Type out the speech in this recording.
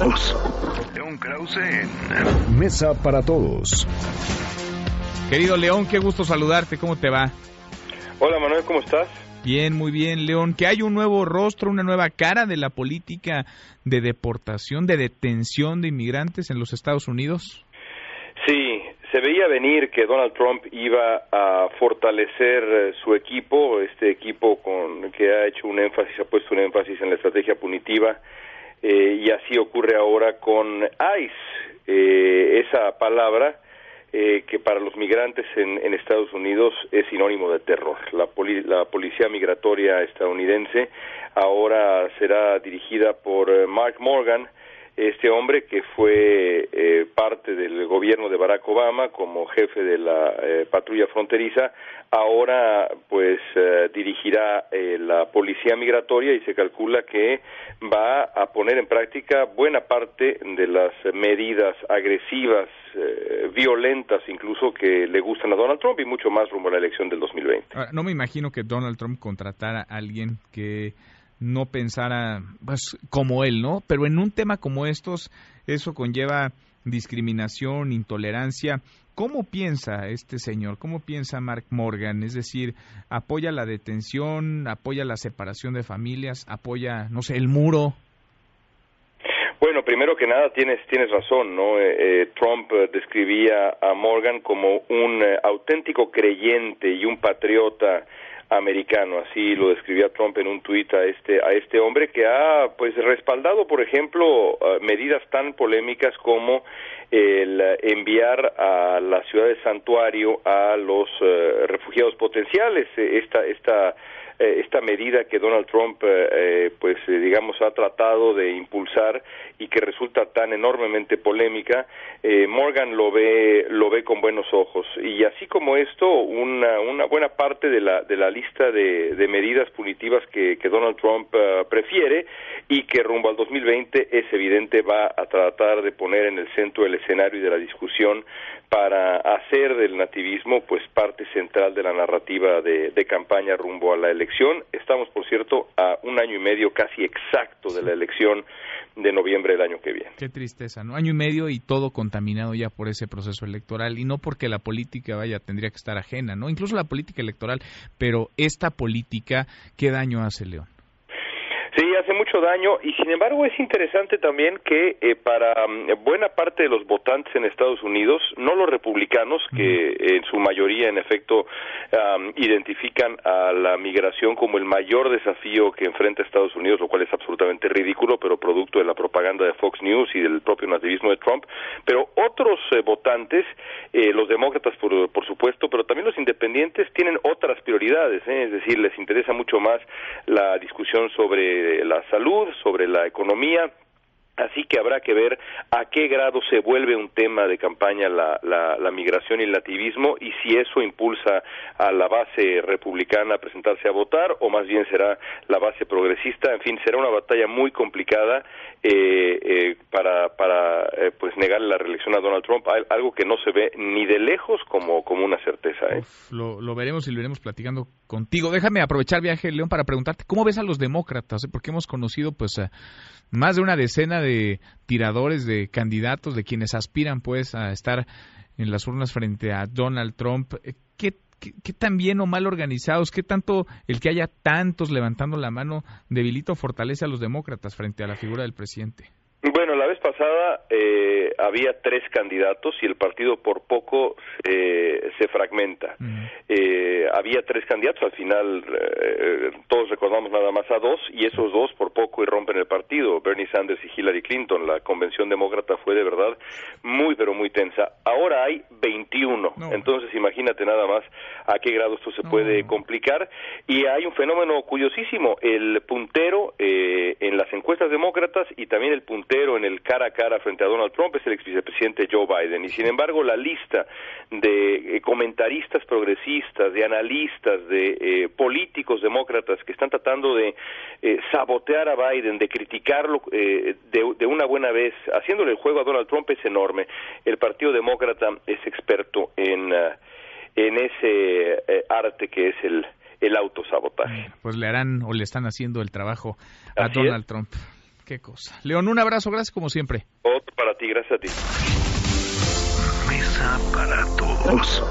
León Krause en Mesa para Todos. Querido León, qué gusto saludarte. ¿Cómo te va? Hola Manuel, ¿cómo estás? Bien, muy bien, León. Que hay un nuevo rostro, una nueva cara de la política de deportación, de detención de inmigrantes en los Estados Unidos. Sí, se veía venir que Donald Trump iba a fortalecer eh, su equipo, este equipo con que ha hecho un énfasis, ha puesto un énfasis en la estrategia punitiva, eh, y así ocurre ahora con ICE, eh, esa palabra que para los migrantes en, Estados Unidos es sinónimo de terror. La, la policía migratoria estadounidense ahora será dirigida por Mark Morgan, este hombre que fue eh, parte del gobierno de Barack Obama como jefe de la eh, patrulla fronteriza, ahora pues eh, dirigirá la policía migratoria y se calcula que va a poner en práctica buena parte de las medidas agresivas, violentas incluso que le gustan a Donald Trump y mucho más rumbo a la elección del 2020. no me imagino que Donald Trump contratara a alguien que no pensara pues, como él, ¿no? Pero en un tema como estos, eso conlleva discriminación, intolerancia. ¿Cómo piensa este señor? ¿Cómo piensa Mark Morgan? Es decir, ¿apoya la detención? ¿Apoya la separación de familias? ¿Apoya, no sé, el muro? Bueno, primero que nada tienes tienes razón, ¿no? Eh, eh, Trump eh, describía a Morgan como un auténtico creyente y un patriota americano, así lo describía Trump en un tuit a este a este hombre que ha pues respaldado, por ejemplo, uh, medidas tan polémicas como el enviar a la ciudad de santuario a los uh, refugiados potenciales, esta esta eh, esta medida que Donald Trump, eh, eh, pues digamos, ha tratado de impulsar y que resulta tan enormemente polémica, Morgan lo ve lo ve con buenos ojos. Y así como esto, una, una buena parte de la de la lista de, de medidas punitivas que, que Donald Trump prefiere y que rumbo al 2020 es evidente va a tratar de poner en el centro del escenario y de la discusión para hacer del nativismo pues parte central de la narrativa de, campaña rumbo a la elección. Estamos, por cierto, a un año y medio casi exacto de la elección de noviembre del año que viene. Qué tristeza, ¿no? Año y medio y todo contaminado ya por ese proceso electoral y no porque la política vaya tendría que estar ajena, ¿no? Incluso la política electoral, pero esta política, ¿qué daño hace León? Hace mucho daño y sin embargo es interesante también que eh, para mm, buena parte de los votantes en Estados Unidos, no los republicanos, que en su mayoría en efecto identifican a la migración como el mayor desafío que enfrenta Estados Unidos, lo cual es absolutamente ridículo, pero producto de la propaganda de Fox News y del propio nativismo de Trump, pero otros eh, votantes, eh, los demócratas por, por, supuesto, pero también los independientes tienen otras prioridades, es decir, les interesa mucho más la discusión sobre la salud, sobre la economía, Así que habrá que ver a qué grado se vuelve un tema de campaña la, la, migración y el nativismo y si eso impulsa a la base republicana a presentarse a votar o más bien será la base progresista. En fin, será una batalla muy complicada eh, eh, para, para eh, pues negarle la reelección a Donald Trump, algo que no se ve ni de lejos como, como una certeza. lo, lo, veremos y lo iremos platicando contigo. Déjame aprovechar viaje León para preguntarte cómo ves a los demócratas, porque hemos conocido pues más de una decena de tiradores, de candidatos, de quienes aspiran pues a estar en las urnas frente a Donald Trump. Eh, ¿Qué, qué, tan bien o mal organizados? ¿Qué tanto el que haya tantos levantando la mano debilita o fortalece a los demócratas frente a la figura del presidente? Bueno, la vez pasada eh, había tres candidatos y el partido por poco eh, se fragmenta. eh, había tres candidatos, al final eh, todos recordamos nada más a dos y esos dos por poco irrompen el partido, Bernie Sanders y Hillary Clinton. La convención demócrata fue de verdad muy pero muy tensa. Ahora hay 21, entonces imagínate nada más a qué grado esto se puede complicar y hay un fenómeno curiosísimo, el puntero eh, en las encuestas demócratas y también el puntero en el cara a cara frente a Donald Trump es el ex vicepresidente Joe Biden. Y sin embargo, la lista de eh, comentaristas progresistas, de analistas, de eh, políticos demócratas que están tratando de eh, sabotear a Biden, de criticarlo de, de, una buena vez, haciéndole el juego a Donald Trump es enorme. El Partido Demócrata es experto en, en ese arte que es el, el autosabotaje. Pues le harán o le están haciendo el trabajo a Donald Trump. Qué cosa. León, un abrazo, gracias como siempre. Otro para ti, gracias a ti. Mesa para todos.